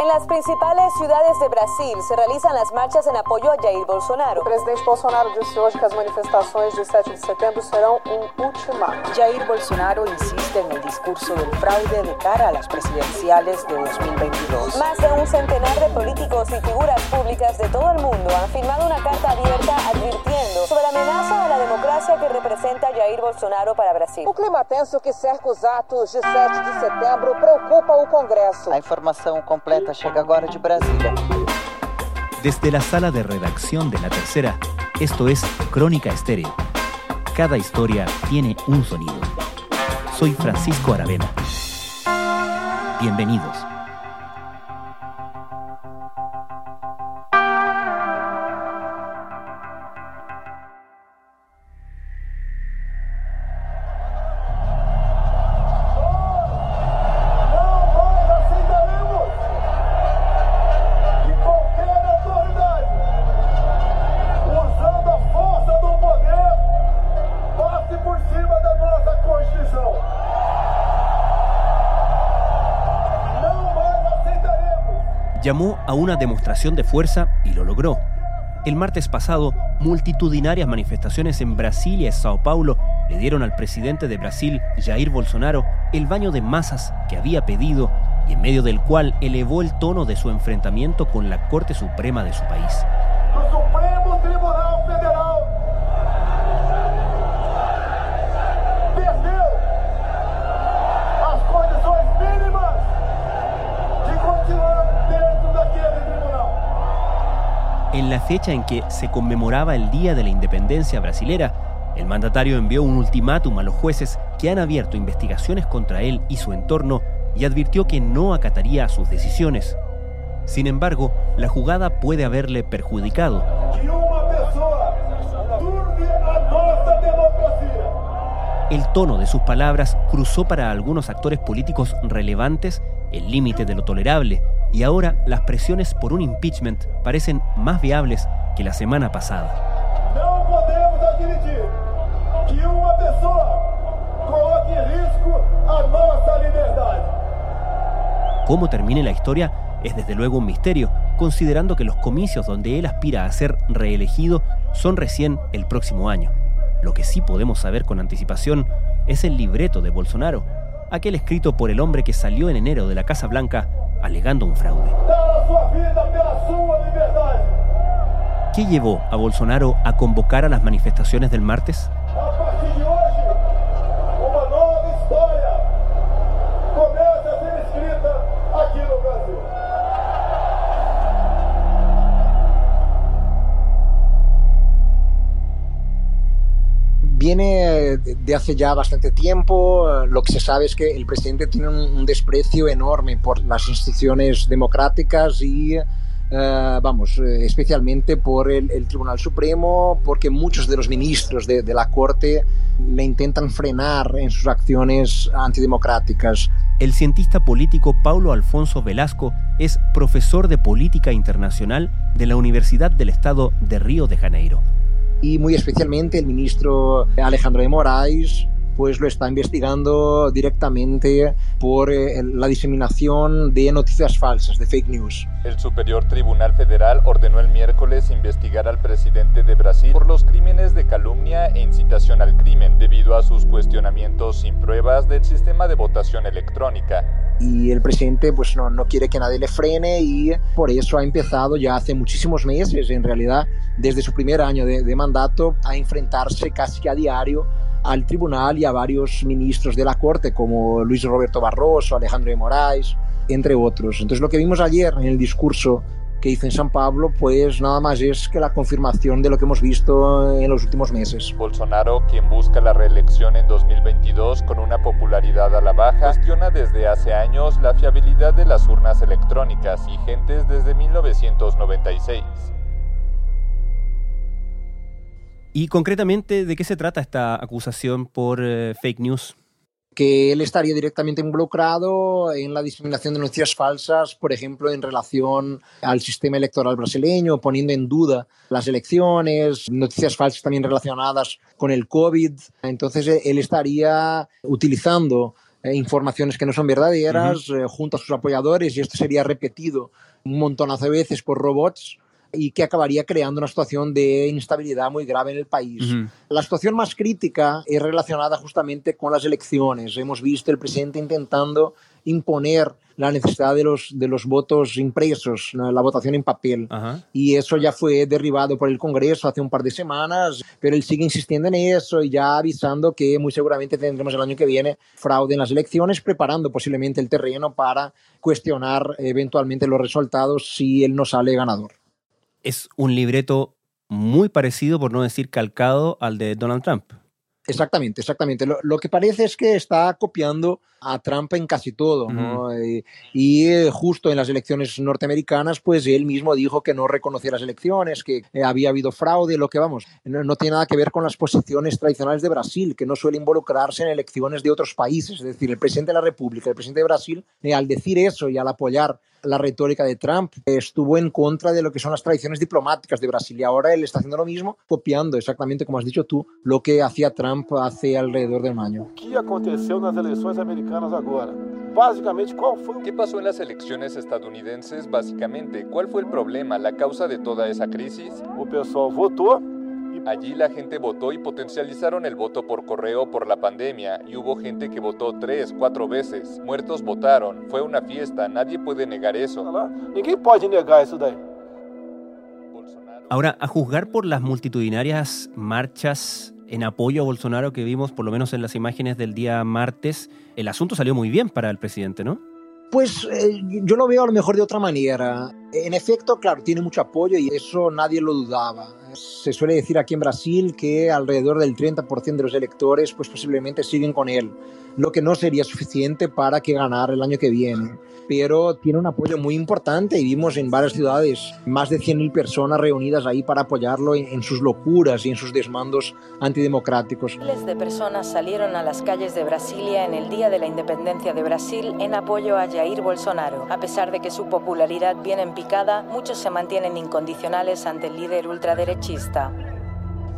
En las principales ciudades de Brasil se realizan las marchas en apoyo a Jair Bolsonaro. El presidente Bolsonaro disse hoje que as manifestações de 7 de setembro serão um ultimato. Jair Bolsonaro insiste en el discurso del fraude de cara a las presidenciales de 2022. Más de un centenar de políticos y figuras públicas de todo el mundo han firmado una carta abierta advirtiendo sobre la amenaza a la democracia que representa Jair Bolsonaro para Brasil. O clima tenso que cerca os atos de 7 de setembro preocupa o Congresso. A informação completa chega agora de Brasília. Desde la sala de redacción de La Tercera, esto es Crónica Estéreo. Cada historia tiene un sonido. Soy Francisco Aravena. Bienvenidos. Llamó a una demostración de fuerza y lo logró. El martes pasado, multitudinarias manifestaciones en Brasilia y Sao Paulo le dieron al presidente de Brasil, Jair Bolsonaro, el baño de masas que había pedido y en medio del cual elevó el tono de su enfrentamiento con la Corte Suprema de su país. En la fecha en que se conmemoraba el Día de la Independencia brasilera, el mandatario envió un ultimátum a los jueces que han abierto investigaciones contra él y su entorno y advirtió que no acataría sus decisiones. Sin embargo, la jugada puede haberle perjudicado. El tono de sus palabras cruzó para algunos actores políticos relevantes el límite de lo tolerable y ahora las presiones por un impeachment parecen más viables que la semana pasada. Não podemos admitir que uma pessoa coloque em risco a nossa liberdade. Cómo termine la historia es desde luego un misterio, considerando que los comicios donde él aspira a ser reelegido son recién el próximo año. Lo que sí podemos saber con anticipación es el libreto de Bolsonaro, aquel escrito por el hombre que salió en enero de la Casa Blanca alegando un fraude. ¿Qué llevó a Bolsonaro a convocar a las manifestaciones del martes? Viene de hace ya bastante tiempo. Lo que se sabe es que el presidente tiene un, un desprecio enorme por las instituciones democráticas y, eh, vamos, eh, especialmente por el, el Tribunal Supremo, porque muchos de los ministros de, de la Corte le intentan frenar en sus acciones antidemocráticas. El cientista político Paulo Alfonso Velasco es profesor de política internacional de la Universidad del Estado de Río de Janeiro. Y muy especialmente el ministro Alejandro de Moraes pues lo está investigando directamente por eh, la diseminación de noticias falsas, de fake news. El Superior Tribunal Federal ordenó el miércoles investigar al presidente de Brasil por los crímenes de calumnia e incitación al crimen, debido a sus cuestionamientos sin pruebas del sistema de votación electrónica. Y el presidente pues no, no quiere que nadie le frene y por eso ha empezado ya hace muchísimos meses, en realidad desde su primer año de, de mandato, a enfrentarse casi a diario al tribunal y a varios ministros de la Corte, como Luis Roberto Barroso, Alejandro de Moraes, entre otros. Entonces lo que vimos ayer en el discurso que hizo en San Pablo, pues nada más es que la confirmación de lo que hemos visto en los últimos meses. Bolsonaro, quien busca la reelección en 2022 con una popularidad a la baja, cuestiona desde hace años la fiabilidad de las urnas electrónicas vigentes desde 1996. Y concretamente, ¿de qué se trata esta acusación por eh, fake news? que él estaría directamente involucrado en la diseminación de noticias falsas, por ejemplo, en relación al sistema electoral brasileño, poniendo en duda las elecciones, noticias falsas también relacionadas con el COVID. Entonces, él estaría utilizando eh, informaciones que no son verdaderas uh -huh. eh, junto a sus apoyadores y esto sería repetido un montonazo de veces por robots y que acabaría creando una situación de instabilidad muy grave en el país. Uh -huh. La situación más crítica es relacionada justamente con las elecciones. Hemos visto el presidente intentando imponer la necesidad de los, de los votos impresos, la votación en papel. Y eso ya fue derribado por el Congreso hace un par de semanas, pero él sigue insistiendo en eso y ya avisando que muy seguramente tendremos el año que viene fraude en las elecciones, preparando posiblemente el terreno para cuestionar eventualmente los resultados si él no sale ganador. Es un libreto muy parecido, por no decir calcado, al de Donald Trump. Exactamente, exactamente. Lo, lo, que parece es que está copiando a Trump en casi todo, ¿no? Uh -huh. y, y, justo en las elecciones norteamericanas, pues él mismo dijo que no reconocía las elecciones, que eh, había habido fraude, lo que vamos, no, no, tiene nada que ver con las posiciones tradicionales de Brasil, que no suele involucrarse en elecciones de otros países. Es decir, el presidente de la República, el presidente de Brasil, eh, al decir eso y al apoyar la retórica de Trump, estuvo en contra de lo que son las tradiciones diplomáticas de Brasil y ahora él está haciendo lo mismo, copiando exactamente como has dicho tú, lo que hacía Trump hace alrededor de un año. ¿Qué aconteció en las elecciones americanas ahora? Básicamente, ¿cuál fue? ¿Qué pasó en las elecciones estadounidenses? Básicamente, ¿cuál fue el problema, la causa de toda esa crisis? O pessoal votou Allí la gente votó y potencializaron el voto por correo por la pandemia y hubo gente que votó tres, cuatro veces. Muertos votaron, fue una fiesta, nadie puede negar eso. Ahora, a juzgar por las multitudinarias marchas en apoyo a Bolsonaro que vimos, por lo menos en las imágenes del día martes, el asunto salió muy bien para el presidente, ¿no? Pues eh, yo lo veo a lo mejor de otra manera. En efecto, claro, tiene mucho apoyo y eso nadie lo dudaba. Se suele decir aquí en Brasil que alrededor del 30% de los electores pues posiblemente siguen con él, lo que no sería suficiente para que ganara el año que viene. Pero tiene un apoyo muy importante y vimos en varias ciudades más de 100.000 personas reunidas ahí para apoyarlo en, sus locuras y en sus desmandos antidemocráticos. Miles de personas salieron a las calles de Brasilia en el Día de la Independencia de Brasil en apoyo a Jair Bolsonaro. A pesar de que su popularidad viene en picada, muchos se mantienen incondicionales ante el líder ultraderechista.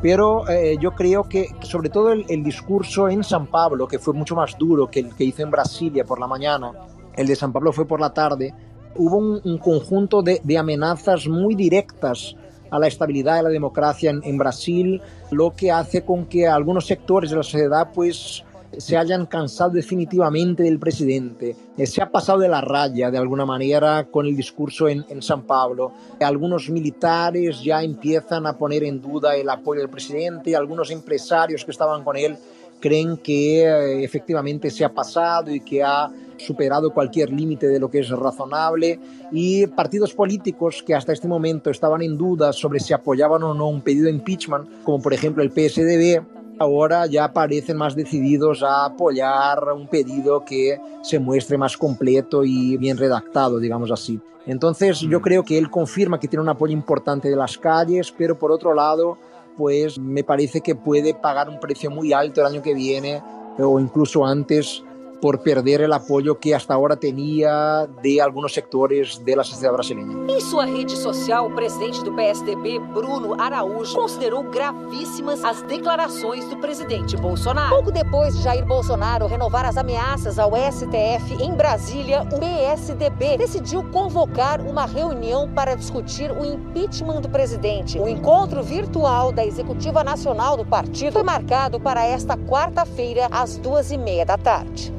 Pero eh, yo creo que sobre todo el, el, discurso en San Pablo, que fue mucho más duro que el que hizo en Brasilia por la mañana, el de San Pablo fue por la tarde, hubo un, un conjunto de, de, amenazas muy directas a la estabilidad de la democracia en, en, Brasil, lo que hace con que algunos sectores de la sociedad pues se hayan cansado definitivamente del presidente. Eh, se ha pasado de la raya de alguna manera con el discurso en, San Pablo. Algunos militares ya empiezan a poner en duda el apoyo del presidente, algunos empresarios que estaban con él creen que eh, efectivamente se ha pasado y que ha superado cualquier límite de lo que es razonable y partidos políticos que hasta este momento estaban en duda sobre si apoyaban o no un pedido de impeachment, como por ejemplo el PSDB, ahora ya parecen más decididos a apoyar un pedido que se muestre más completo y bien redactado, digamos así. Entonces yo creo que él confirma que tiene un apoyo importante de las calles, pero por otro lado, pues me parece que puede pagar un precio muy alto el año que viene o incluso antes por perder el apoyo que hasta ahora tenía de algunos sectores de la sociedad brasileña. Em sua rede social, o presidente do PSDB, Bruno Araújo, considerou gravíssimas as declarações do presidente Bolsonaro. Pouco depois de Jair Bolsonaro renovar as ameaças ao STF em Brasília, o PSDB decidiu convocar uma reunião para discutir o impeachment do presidente. O encontro virtual da Executiva Nacional do partido foi marcado para esta quarta-feira, às duas e meia da tarde.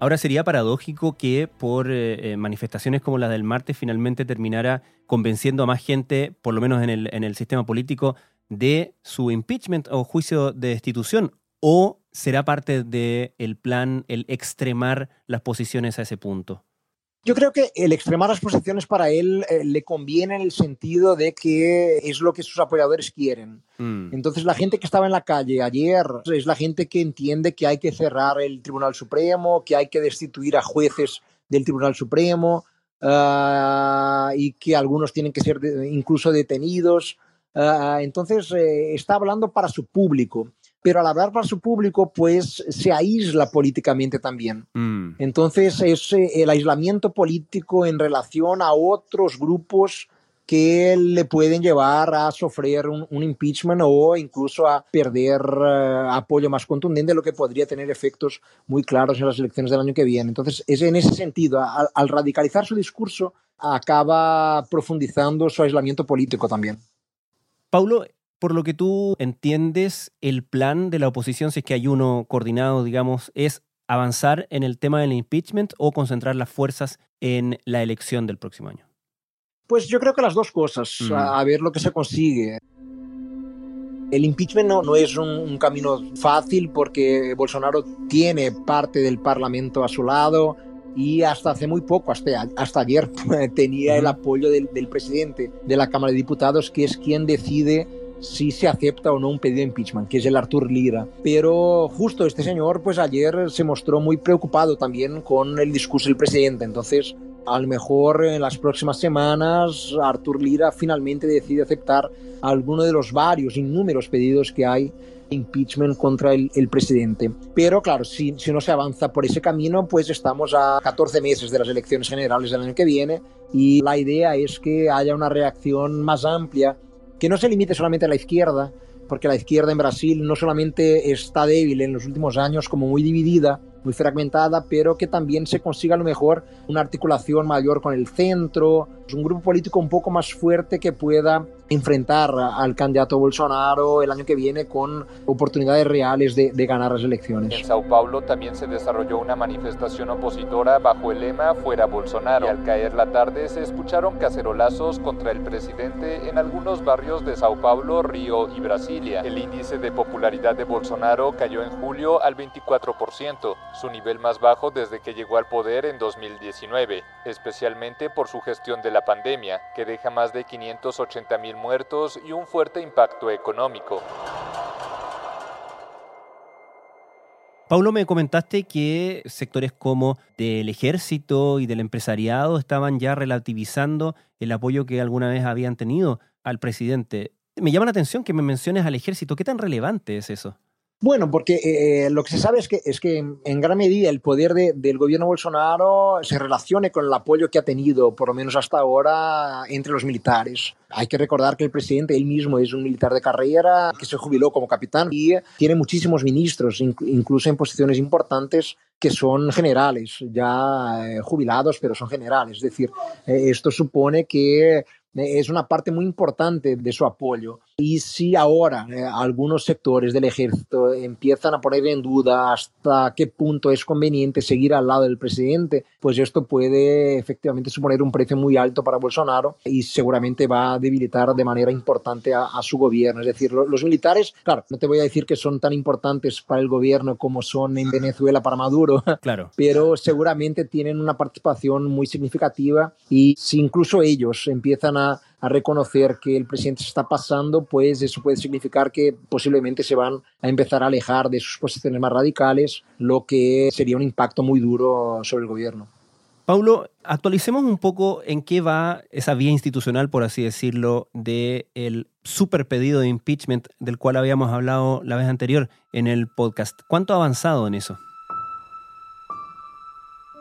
Ahora sería paradójico que por eh, manifestaciones como las del martes finalmente terminara convenciendo a más gente, por lo menos en el, en el sistema político, de su impeachment o juicio de destitución. ¿O será parte del el plan el extremar las posiciones a ese punto? Yo creo que el extremar las posiciones para él eh, le conviene en el sentido de que es lo que sus apoyadores quieren. Mm. Entonces la gente que estaba en la calle ayer es la gente que entiende que hay que cerrar el Tribunal Supremo, que hay que destituir a jueces del Tribunal Supremo uh, y que algunos tienen que ser de, incluso detenidos. Uh, entonces eh, está hablando para su público pero al hablar para su público, pues se aísla políticamente también. Mm. Entonces, es el aislamiento político en relación a otros grupos que le pueden llevar a sufrir un, un impeachment o incluso a perder uh, apoyo más contundente, lo que podría tener efectos muy claros en las elecciones del año que viene. Entonces, es en ese sentido, al, al radicalizar su discurso, acaba profundizando su aislamiento político también. Paulo, por lo que tú entiendes, el plan de la oposición, si es que hay uno coordinado, digamos, es avanzar en el tema del impeachment o concentrar las fuerzas en la elección del próximo año. Pues yo creo que las dos cosas, mm. a, a, ver lo que se consigue. El impeachment no, no es un, un, camino fácil porque Bolsonaro tiene parte del Parlamento a su lado y hasta hace muy poco, hasta, hasta ayer, tenía el apoyo del, del presidente de la Cámara de Diputados, que es quien decide si se acepta o no un pedido de impeachment, que es el Artur Lira. Pero justo este señor, pues ayer se mostró muy preocupado también con el discurso del presidente. Entonces, a lo mejor en las próximas semanas Artur Lira finalmente decide aceptar alguno de los varios innúmeros pedidos que hay impeachment contra el, el presidente. Pero claro, si, si, no se avanza por ese camino, pues estamos a 14 meses de las elecciones generales del año que viene y la idea es que haya una reacción más amplia, que no se limite solamente a la izquierda, porque la izquierda en Brasil no solamente está débil en los últimos años, como muy dividida, muy fragmentada, pero que también se consiga a lo mejor una articulación mayor con el centro, un grupo político un poco más fuerte que pueda enfrentar al candidato Bolsonaro el año que viene con oportunidades reales de, ganar las elecciones. En Sao Paulo también se desarrolló una manifestación opositora bajo el lema Fuera Bolsonaro. Al caer la tarde se escucharon cacerolazos contra el presidente en algunos barrios de Sao Paulo, Río y Brasilia. El índice de popularidad de Bolsonaro cayó en julio al 24%, su nivel más bajo desde que llegó al poder en 2019, especialmente por su gestión de la pandemia, que deja más de 580 mil muertos y un fuerte impacto económico. Paulo, me comentaste que sectores como del ejército y del empresariado estaban ya relativizando el apoyo que alguna vez habían tenido al presidente. Me llama la atención que me menciones al ejército. ¿Qué tan relevante es eso? Bueno, porque eh, lo que se sabe es que, es que en gran medida el poder de, del gobierno Bolsonaro se relacione con el apoyo que ha tenido, por lo menos hasta ahora, entre los militares. Hay que recordar que el presidente él mismo es un militar de carrera que se jubiló como capitán y tiene muchísimos ministros, incluso en posiciones importantes que son generales, ya eh, jubilados, pero son generales. Es decir, eh, esto supone que es una parte muy importante de su apoyo. Y si ahora eh, algunos sectores del ejército empiezan a poner en duda hasta qué punto es conveniente seguir al lado del presidente, pues esto puede efectivamente suponer un precio muy alto para Bolsonaro y seguramente va a debilitar de manera importante a, a su gobierno. Es decir, lo, los militares, claro, no te voy a decir que son tan importantes para el gobierno como son en Venezuela para Maduro, claro. pero seguramente tienen una participación muy significativa y si incluso ellos empiezan a a reconocer que el presidente se está pasando, pues eso puede significar que posiblemente se van a empezar a alejar de sus posiciones más radicales, lo que sería un impacto muy duro sobre el gobierno. Paulo, actualicemos un poco en qué va esa vía institucional, por así decirlo, del de super pedido de impeachment del cual habíamos hablado la vez anterior en el podcast. ¿Cuánto ha avanzado en eso?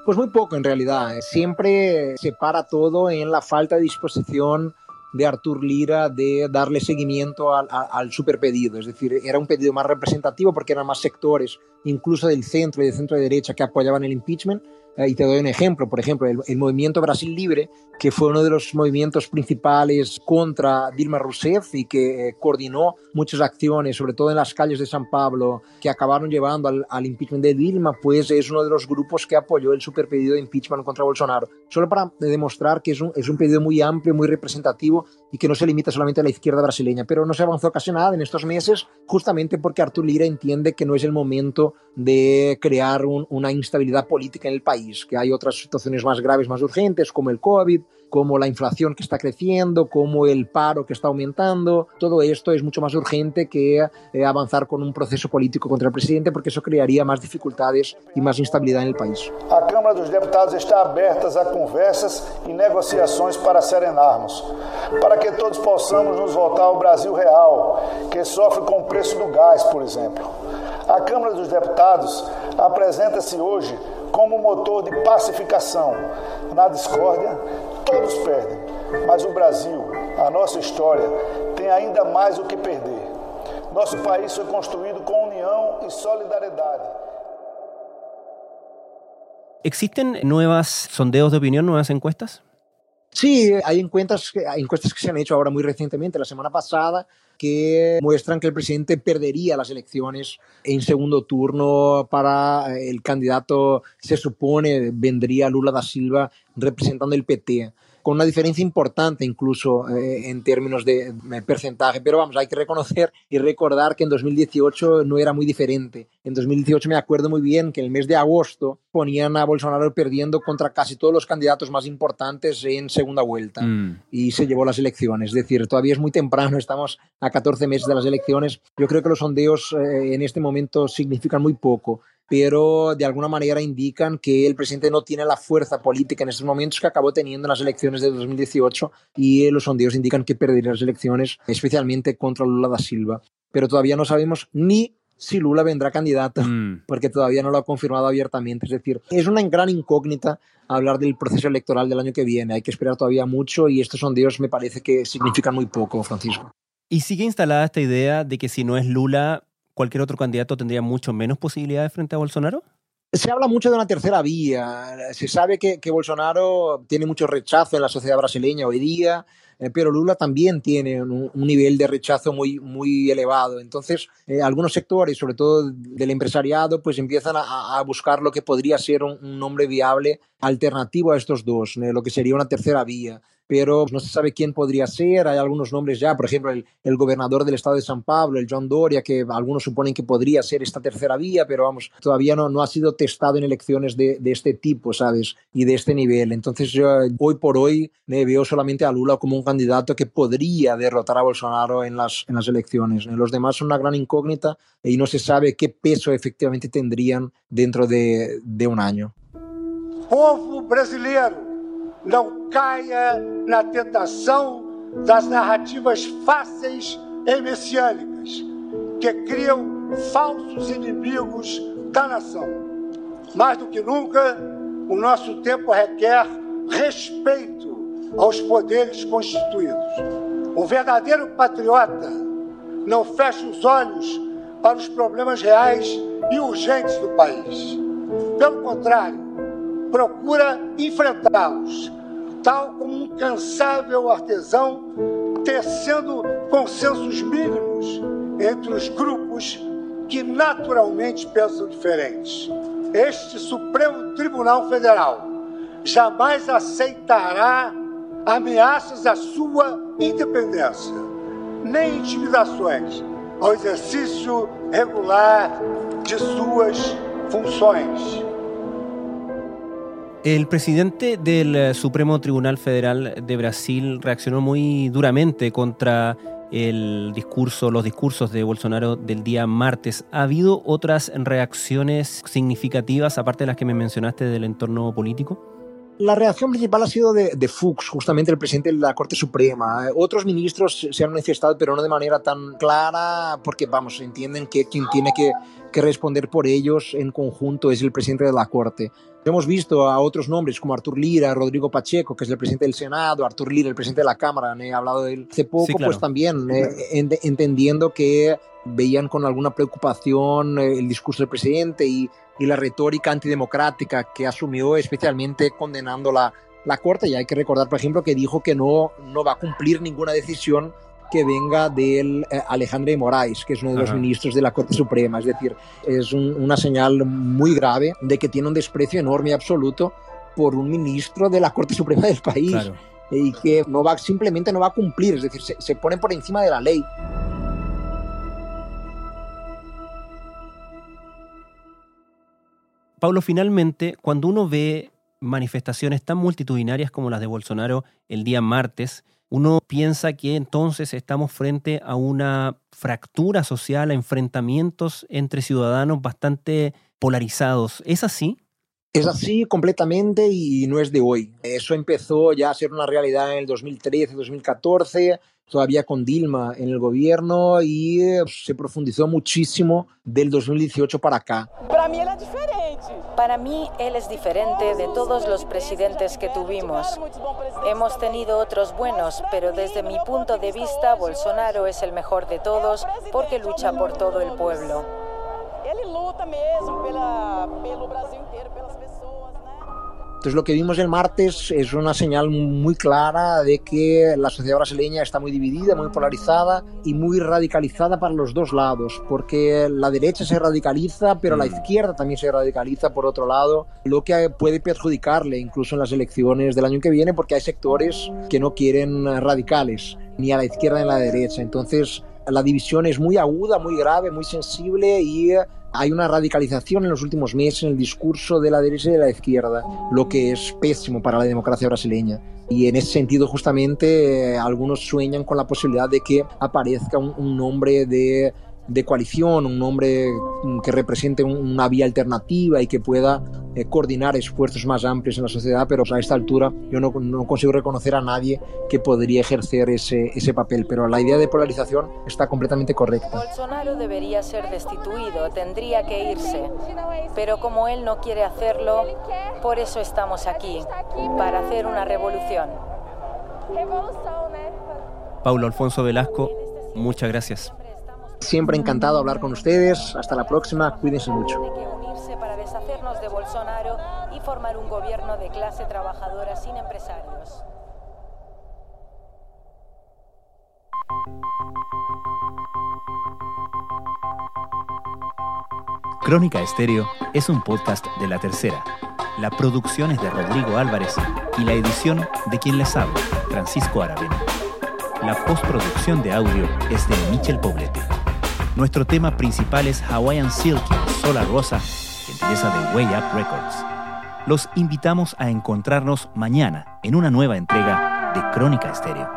Pues muy poco en realidad. Siempre se para todo en la falta de disposición de Artur Lira de darle seguimiento al, al super pedido. Es decir, era un pedido más representativo porque eran más sectores, incluso del centro y del centro de derecha, que apoyaban el impeachment y te doy un ejemplo, por ejemplo, el, movimiento Brasil Libre, que fue uno de los movimientos principales contra Dilma Rousseff y que eh, coordinó muchas acciones, sobre todo en las calles de San Pablo, que acabaron llevando al, impeachment de Dilma, pues es uno de los grupos que apoyó el super pedido de impeachment contra Bolsonaro. Solo para demostrar que es un, es un pedido muy amplio, muy representativo y que no se limita solamente a la izquierda brasileña. Pero no se avanzó casi nada en estos meses, justamente porque Artur Lira entiende que no es el momento de crear un, una instabilidad política en el país que hay otras situaciones más graves, más urgentes, como el COVID, como la inflación que está creciendo, como el paro que está aumentando. Todo esto es mucho más urgente que eh, avanzar con un proceso político contra el presidente, porque eso crearía más dificultades y más instabilidad en el país. A Câmara dos Deputados está aberta a conversas e negociações para serenarmos, para que todos possamos nos voltar ao Brasil real, que sofre com o preço do gás, por exemplo. A Câmara dos Deputados apresenta-se hoje como motor de pacificação. Na discórdia, todos perdem, mas o Brasil a nossa história, tem ainda mais o que perder. Nosso país foi construído com união e solidariedade. ¿Existen nuevas sondeos de opinión, nuevas encuestas? Sí, hay encuestas, hay encuestas que se han hecho ahora muy recientemente, la semana pasada, que muestran que el presidente perdería las elecciones en segundo turno para el candidato, se supone, vendría Lula da Silva representando el PT con una diferencia importante incluso eh, en términos de eh, porcentaje. Pero vamos, hay que reconocer y recordar que en 2018 no era muy diferente. En 2018 me acuerdo muy bien que en el mes de agosto ponían a Bolsonaro perdiendo contra casi todos los candidatos más importantes en segunda vuelta mm. y se llevó las elecciones. Es decir, todavía es muy temprano, estamos a 14 meses de las elecciones. Yo creo que los sondeos eh, en este momento significan muy poco pero de alguna manera indican que el presidente no tiene la fuerza política en estos momentos que acabó teniendo en las elecciones de 2018 y los sondeos indican que perdería las elecciones, especialmente contra Lula da Silva. Pero todavía no sabemos ni si Lula vendrá candidato, mm. porque todavía no lo ha confirmado abiertamente. Es decir, es una gran incógnita hablar del proceso electoral del año que viene. Hay que esperar todavía mucho y estos sondeos me parece que significan muy poco, Francisco. Y sigue instalada esta idea de que si no es Lula, cualquier otro candidato tendría mucho menos posibilidades frente a Bolsonaro? Se habla mucho de una tercera vía. Se sabe que, Bolsonaro tiene mucho rechazo en la sociedad brasileña hoy día, eh, pero Lula también tiene un, nivel de rechazo muy, muy elevado. Entonces, eh, algunos sectores, sobre todo del empresariado, pues empiezan a, buscar lo que podría ser un, nombre viable alternativo a estos dos, eh, lo que sería una tercera vía pero no se sabe quién podría ser. Hay algunos nombres ya, por ejemplo, el, el, gobernador del estado de San Pablo, el John Doria, que algunos suponen que podría ser esta tercera vía, pero vamos, todavía no, no ha sido testado en elecciones de, de este tipo, ¿sabes? Y de este nivel. Entonces, yo hoy por hoy me veo solamente a Lula como un candidato que podría derrotar a Bolsonaro en las, en las elecciones. Los demás son una gran incógnita y no se sabe qué peso efectivamente tendrían dentro de, de un año. Povo brasileiro não caia na tentação das narrativas fáceis e messiânicas que criam falsos inimigos da nação. Mais do que nunca, o nosso tempo requer respeito aos poderes constituídos. O verdadeiro patriota não fecha os olhos para os problemas reais e urgentes do país. Pelo contrário, procura enfrentá-los tal como um cansável artesão, tecendo consensos mínimos entre os grupos que naturalmente pensam diferentes. Este Supremo Tribunal Federal jamais aceitará ameaças à sua independência, nem intimidações ao exercício regular de suas funções. El presidente del eh, Supremo Tribunal Federal de Brasil reaccionó muy duramente contra el discurso, los discursos de Bolsonaro del día martes. ¿Ha habido otras reacciones significativas, aparte de las que me mencionaste del entorno político? La reacción principal ha sido de, de, Fuchs, justamente el presidente de la Corte Suprema. Otros ministros se han manifestado, pero no de manera tan clara, porque, vamos, entienden que quien tiene que, que responder por ellos en conjunto es el presidente de la Corte. Hemos visto a otros nombres como Artur Lira, Rodrigo Pacheco, que es el presidente del Senado, Artur Lira, el presidente de la Cámara, he hablado de él hace poco, pues también eh, entendiendo que veían con alguna preocupación eh, el discurso del presidente y, y, la retórica antidemocrática que asumió, especialmente condenando la, la Corte. Y hay que recordar, por ejemplo, que dijo que no, no va a cumplir ninguna decisión que venga del eh, Alejandro de Moraes, que es uno de los ministros de la Corte Suprema. Es decir, es una señal muy grave de que tiene un desprecio enorme y absoluto por un ministro de la Corte Suprema del país y que no va, simplemente no va a cumplir, es decir, se, se pone por encima de la ley. Pablo, finalmente, cuando uno ve manifestaciones tan multitudinarias como las de Bolsonaro el día martes, uno piensa que entonces estamos frente a una fractura social, a enfrentamientos entre ciudadanos bastante polarizados. ¿Es así? Es así completamente y no es de hoy. Eso empezó ya a ser una realidad en el 2013, 2014, todavía con Dilma en el gobierno y se profundizó muchísimo del 2018 para acá. Para mí era diferente. Para mí, él es diferente de todos los presidentes que tuvimos. Hemos tenido otros buenos, pero desde mi punto de vista, Bolsonaro es el mejor de todos porque lucha por todo el pueblo. Entonces lo que vimos el martes es una señal muy clara de que la sociedad brasileña está muy dividida, muy polarizada y muy radicalizada para los dos lados, porque la derecha se radicaliza, pero la mm. izquierda también se radicaliza por otro lado, lo que puede perjudicarle incluso en las elecciones del año que viene, porque hay sectores que no quieren radicales, ni a la izquierda ni a la derecha. Entonces la división es muy aguda, muy grave, muy sensible y hay una radicalización en los últimos meses en el discurso de la derecha y de la izquierda, lo que es pésimo para la democracia brasileña. Y en ese sentido, justamente, eh, algunos sueñan con la posibilidad de que aparezca un nombre de de coalición, un nombre mm, que represente una vía alternativa y que pueda eh, coordinar esfuerzos más amplios en la sociedad, pero a esta altura yo no, no, consigo reconocer a nadie que podría ejercer ese, ese papel, pero la idea de polarización está completamente correcta. Bolsonaro debería ser destituido, tendría que irse, pero como él no quiere hacerlo, por eso estamos aquí, para hacer una revolución. Paulo Alfonso Velasco, muchas gracias. Siempre encantado de hablar con ustedes. Hasta la próxima. Cuídense mucho. para deshacernos de Bolsonaro y formar un gobierno de clase trabajadora sin empresarios. Crónica Estéreo es un podcast de La Tercera. La producción es de Rodrigo Álvarez y la edición de quien les habla, Francisco Aravena. La postproducción de audio es de Michel Poblete. Nuestro tema principal es Hawaiian Silky, Sola Rosa, gentileza de Way Up Records. Los invitamos a encontrarnos mañana en una nueva entrega de Crónica Estéreo.